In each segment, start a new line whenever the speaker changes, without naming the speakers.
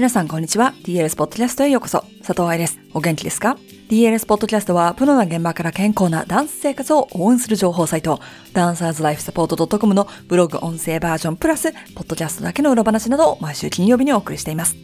皆さんこんにちは。DLS ポッドキャストへようこそ。佐藤愛です。お元気ですか ?DLS ポッドキャストは、プロな現場から健康なダンス生活を応援する情報サイト、ダンサーズライフサポート .com のブログ音声バージョンプラス、ポッドキャストだけの裏話などを毎週金曜日にお送りしています。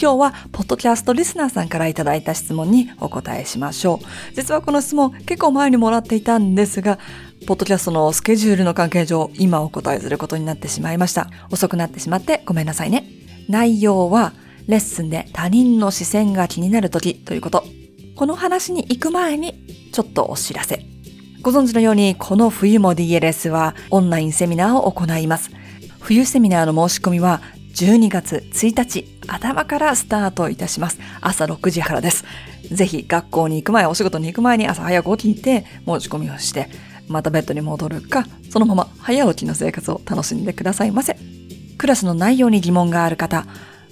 今日は、ポッドキャストリスナーさんからいただいた質問にお答えしましょう。実はこの質問、結構前にもらっていたんですが、ポッドキャストのスケジュールの関係上、今お答えすることになってしまいました。遅くなってしまってごめんなさいね。内容は、レッスンで他人の視線が気になる時ということ。この話に行く前に、ちょっとお知らせ。ご存知のように、この冬も DLS はオンラインセミナーを行います。冬セミナーの申し込みは12月1日頭からスタートいたします。朝6時からです。ぜひ学校に行く前、お仕事に行く前に朝早く起きて申し込みをして、またベッドに戻るか、そのまま早起きの生活を楽しんでくださいませ。クラスの内容に疑問がある方、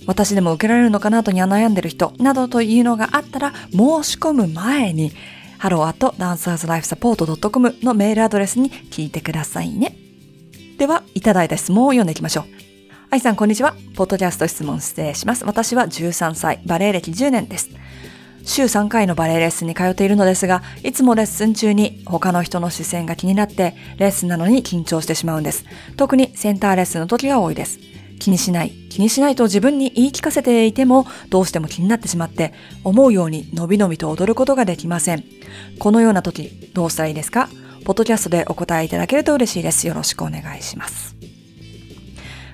私でも受けられるのかな？とに悩んでる人などというのがあったら申し込む前に hello.dancerslifesupport.com のメールアドレスに聞いてくださいね。では、いただいた質問を読んでいきましょう。愛さん、こんにちは。ポッドキャスト質問失礼します。私は13歳、バレエ歴10年です。週3回のバレエレッスンに通っているのですが、いつもレッスン中に他の人の視線が気になって、レッスンなのに緊張してしまうんです。特にセンターレッスンの時が多いです。気にしない、気にしないと自分に言い聞かせていてもどうしても気になってしまって思うようにのびのびと踊ることができません。このような時どうしたらいいですか？ポッドキャストでお答えいただけると嬉しいです。よろしくお願いします。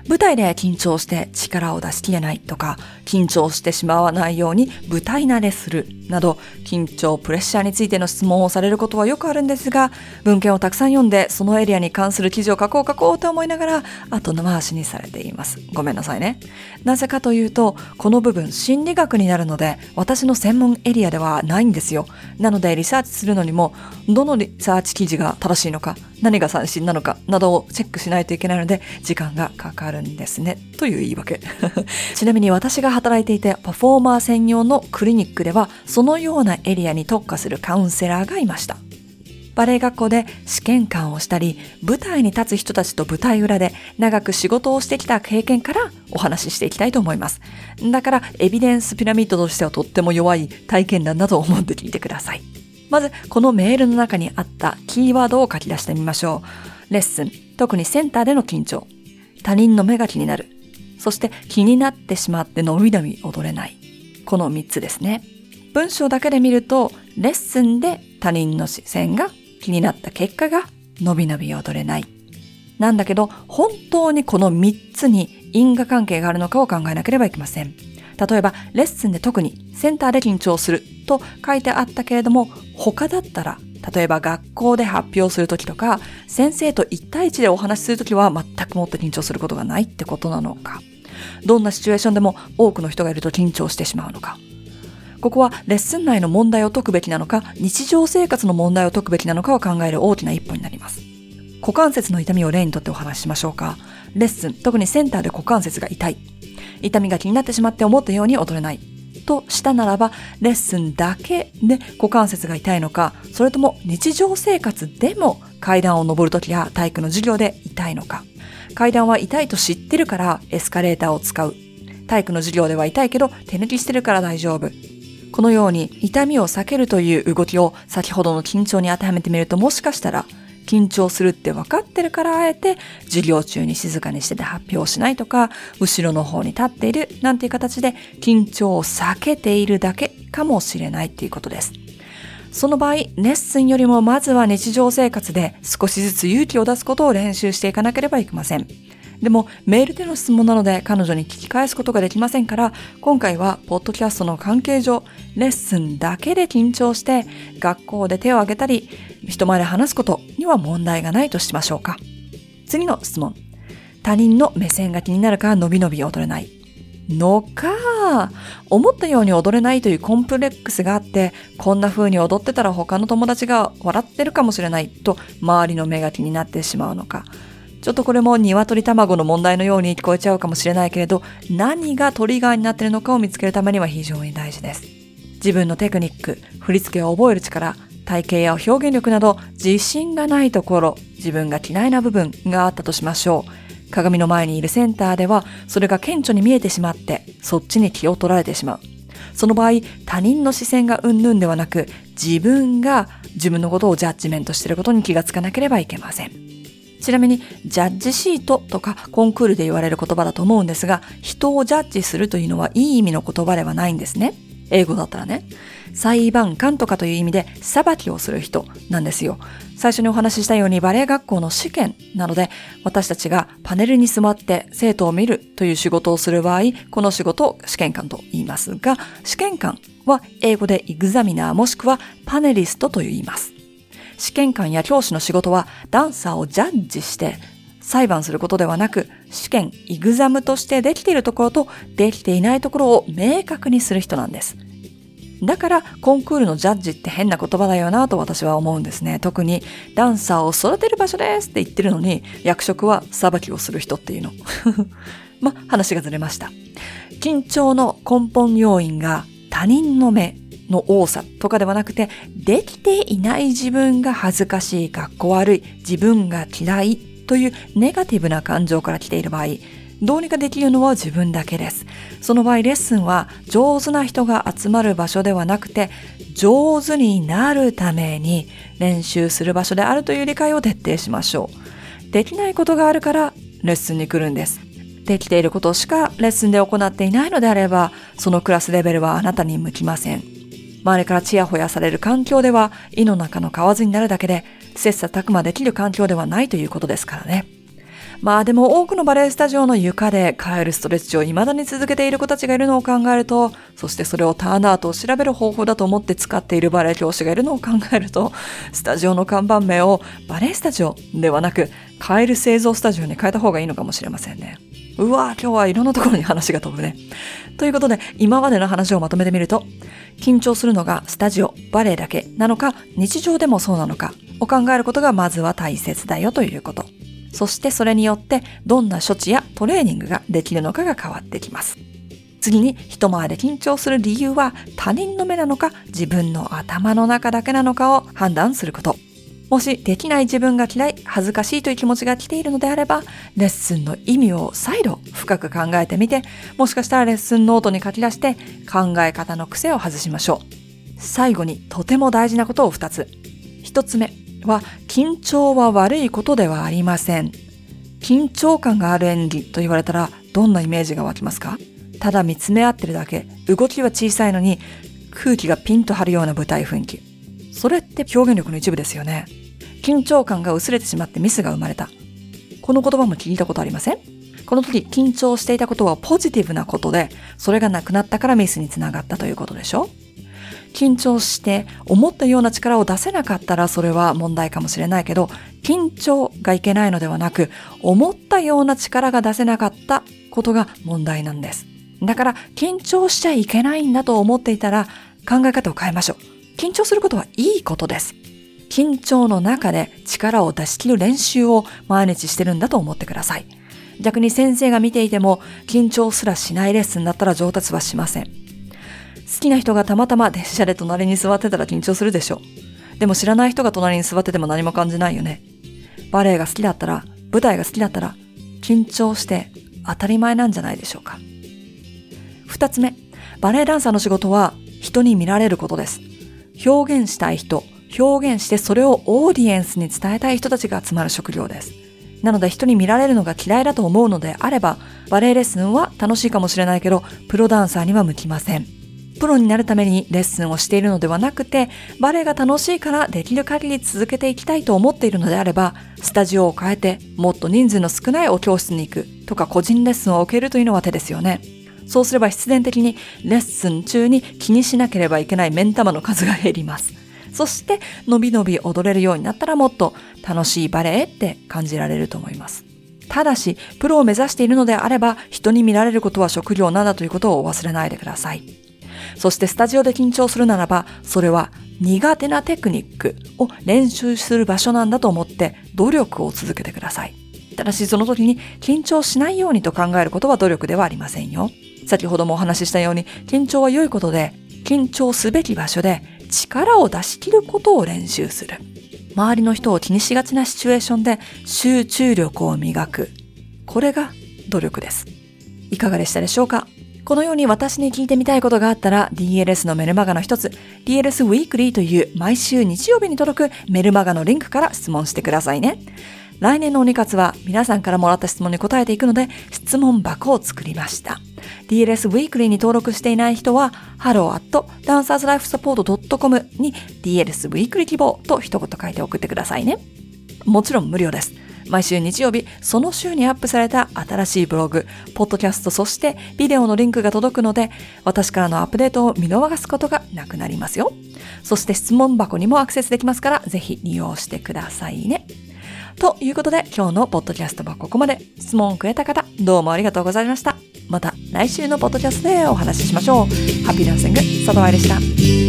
舞台で緊張して力を出しきれないとか、緊張してしまわないように舞台慣れするなど、緊張、プレッシャーについての質問をされることはよくあるんですが、文献をたくさん読んで、そのエリアに関する記事を書こう書こうと思いながら、後の回しにされています。ごめんなさいね。なぜかというと、この部分、心理学になるので、私の専門エリアではないんですよ。なので、リサーチするのにも、どのリサーチ記事が正しいのか、何が三振なのかなどをチェックしないといけないので時間がかかるんですねという言い訳 ちなみに私が働いていてパフォーマー専用のクリニックではそのようなエリアに特化するカウンセラーがいましたバレエ学校で試験官をしたり舞台に立つ人たちと舞台裏で長く仕事をしてきた経験からお話ししていきたいと思いますだからエビデンスピラミッドとしてはとっても弱い体験談だと思って聞いてくださいまず、このメールの中にあったキーワードを書き出してみましょう。レッスン、特にセンターでの緊張。他人の目が気になる。そして気になってしまってのびのび踊れない。この3つですね。文章だけで見ると、レッスンで他人の視線が気になった結果がのびのび踊れない。なんだけど、本当にこの3つに因果関係があるのかを考えなければいけません。例えば、レッスンで特にセンターで緊張すると書いてあったけれども、他だったら、例えば学校で発表するときとか、先生と1対1でお話しするときは全くもって緊張することがないってことなのか。どんなシチュエーションでも多くの人がいると緊張してしまうのか。ここはレッスン内の問題を解くべきなのか、日常生活の問題を解くべきなのかを考える大きな一歩になります。股関節の痛みを例にとってお話ししましょうか。レッスン、特にセンターで股関節が痛い。痛みが気になってしまって思ったように踊れない。としたならば、レッスンだけで股関節が痛いのか、それとも日常生活でも階段を登るときや体育の授業で痛いのか。階段は痛いと知ってるからエスカレーターを使う。体育の授業では痛いけど手抜きしてるから大丈夫。このように痛みを避けるという動きを先ほどの緊張に当てはめてみるともしかしたら緊張するって分かってるからあえて授業中に静かにしてて発表しないとか後ろの方に立っているなんていう形で緊張を避けているだけかもしれないっていうことです。その場合、レッスンよりもまずは日常生活で少しずつ勇気を出すことを練習していかなければいけません。でもメールでの質問なので彼女に聞き返すことができませんから今回はポッドキャストの関係上レッスンだけで緊張して学校で手を挙げたり人前で話すことには問題がないとしましょうか。次の質問。他人の目線が気になるから伸び伸び踊れない。のか思ったように踊れないというコンプレックスがあってこんな風に踊ってたら他の友達が笑ってるかもしれないと周りの目が気になってしまうのか。ちょっとこれも鶏卵の問題のように聞こえちゃうかもしれないけれど、何がトリガーになっているのかを見つけるためには非常に大事です。自分のテクニック、振り付けを覚える力、体型や表現力など自信がないところ、自分が嫌いな部分があったとしましょう。鏡の前にいるセンターでは、それが顕著に見えてしまって、そっちに気を取られてしまう。その場合、他人の視線がうんぬんではなく、自分が自分のことをジャッジメントしていることに気がつかなければいけません。ちなみに、ジャッジシートとかコンクールで言われる言葉だと思うんですが、人をジャッジするというのはいい意味の言葉ではないんですね。英語だったらね。裁判官とかという意味で裁きをする人なんですよ。最初にお話ししたようにバレエ学校の試験なので私たちがパネルに座って生徒を見るという仕事をする場合、この仕事を試験官と言いますが、試験官は英語でエグザミナーもしくはパネリストと言います。試験官や教師の仕事はダンサーをジャッジして裁判することではなく、試験、イグザムとしてできているところとできていないところを明確にする人なんです。だからコンクールのジャッジって変な言葉だよなと私は思うんですね。特にダンサーを育てる場所ですって言ってるのに役職は裁きをする人っていうの。ま、話がずれました。緊張の根本要因が他人の目の多さとかではなくて、できていない自分が恥ずかしい、かっこ悪い、自分が嫌いというネガティブな感情から来ている場合、どうにかできるのは自分だけです。その場合レッスンは上手な人が集まる場所ではなくて上手になるために練習する場所であるという理解を徹底しましょう。できないことがあるからレッスンに来るんです。できていることしかレッスンで行っていないのであればそのクラスレベルはあなたに向きません。周りからチヤホヤされる環境では胃の中の蛙になるだけで切磋琢磨できる環境ではないということですからね。まあでも多くのバレエスタジオの床でカエルストレッチを未だに続けている子たちがいるのを考えると、そしてそれをターンアートを調べる方法だと思って使っているバレエ教師がいるのを考えると、スタジオの看板名をバレエスタジオではなく、カエル製造スタジオに変えた方がいいのかもしれませんね。うわぁ今日はいろんなところに話が飛ぶね。ということで、今までの話をまとめてみると、緊張するのがスタジオ、バレエだけなのか、日常でもそうなのかを考えることがまずは大切だよということ。そしてそれによってどんな処置やトレーニングができるのかが変わってきます。次に一回り緊張する理由は他人の目なのか自分の頭の中だけなのかを判断すること。もしできない自分が嫌い、恥ずかしいという気持ちが来ているのであれば、レッスンの意味を再度深く考えてみて、もしかしたらレッスンノートに書き出して考え方の癖を外しましょう。最後にとても大事なことを2つ。1つ目、は緊張は悪いことではありません。緊張感がある演技と言われたらどんなイメージが湧きますか？ただ見つめ合ってるだけ、動きは小さいのに空気がピンと張るような舞台雰囲気。それって表現力の一部ですよね。緊張感が薄れてしまってミスが生まれた。この言葉も聞いたことありません？この時緊張していたことはポジティブなことで、それがなくなったからミスにつながったということでしょ？緊張して思ったような力を出せなかったらそれは問題かもしれないけど、緊張がいけないのではなく、思ったような力が出せなかったことが問題なんです。だから緊張しちゃいけないんだと思っていたら考え方を変えましょう。緊張することはいいことです。緊張の中で力を出し切る練習を毎日してるんだと思ってください。逆に先生が見ていても緊張すらしないレッスンだったら上達はしません。好きな人がたまたま電車で隣に座ってたら緊張するでしょう。でも知らない人が隣に座ってても何も感じないよね。バレエが好きだったら、舞台が好きだったら、緊張して当たり前なんじゃないでしょうか。二つ目、バレエダンサーの仕事は人に見られることです。表現したい人、表現してそれをオーディエンスに伝えたい人たちが集まる職業です。なので人に見られるのが嫌いだと思うのであれば、バレエレッスンは楽しいかもしれないけど、プロダンサーには向きません。プロになるためにレッスンをしているのではなくて、バレエが楽しいからできる限り続けていきたいと思っているのであれば、スタジオを変えてもっと人数の少ないお教室に行くとか個人レッスンを受けるというのは手ですよね。そうすれば必然的にレッスン中に気にしなければいけない目ん玉の数が減ります。そして伸び伸び踊れるようになったらもっと楽しいバレエって感じられると思います。ただし、プロを目指しているのであれば、人に見られることは職業なんだということをお忘れないでください。そしてスタジオで緊張するならば、それは苦手なテクニックを練習する場所なんだと思って努力を続けてください。ただしその時に緊張しないようにと考えることは努力ではありませんよ。先ほどもお話ししたように緊張は良いことで、緊張すべき場所で力を出し切ることを練習する。周りの人を気にしがちなシチュエーションで集中力を磨く。これが努力です。いかがでしたでしょうか？このように私に聞いてみたいことがあったら DLS のメルマガの一つ DLS Weekly という毎週日曜日に届くメルマガのリンクから質問してくださいね。来年の鬼活は皆さんからもらった質問に答えていくので質問箱を作りました。DLS Weekly に登録していない人は hello.dancerslifesupport.com に DLS Weekly 希望と一言書いて送ってくださいね。もちろん無料です。毎週日曜日、その週にアップされた新しいブログ、ポッドキャスト、そしてビデオのリンクが届くので、私からのアップデートを見逃すことがなくなりますよ。そして質問箱にもアクセスできますから、ぜひ利用してくださいね。ということで、今日のポッドキャストはここまで。質問をくれた方、どうもありがとうございました。また来週のポッドキャストでお話ししましょう。ハッピーランシング、佐藤愛でした。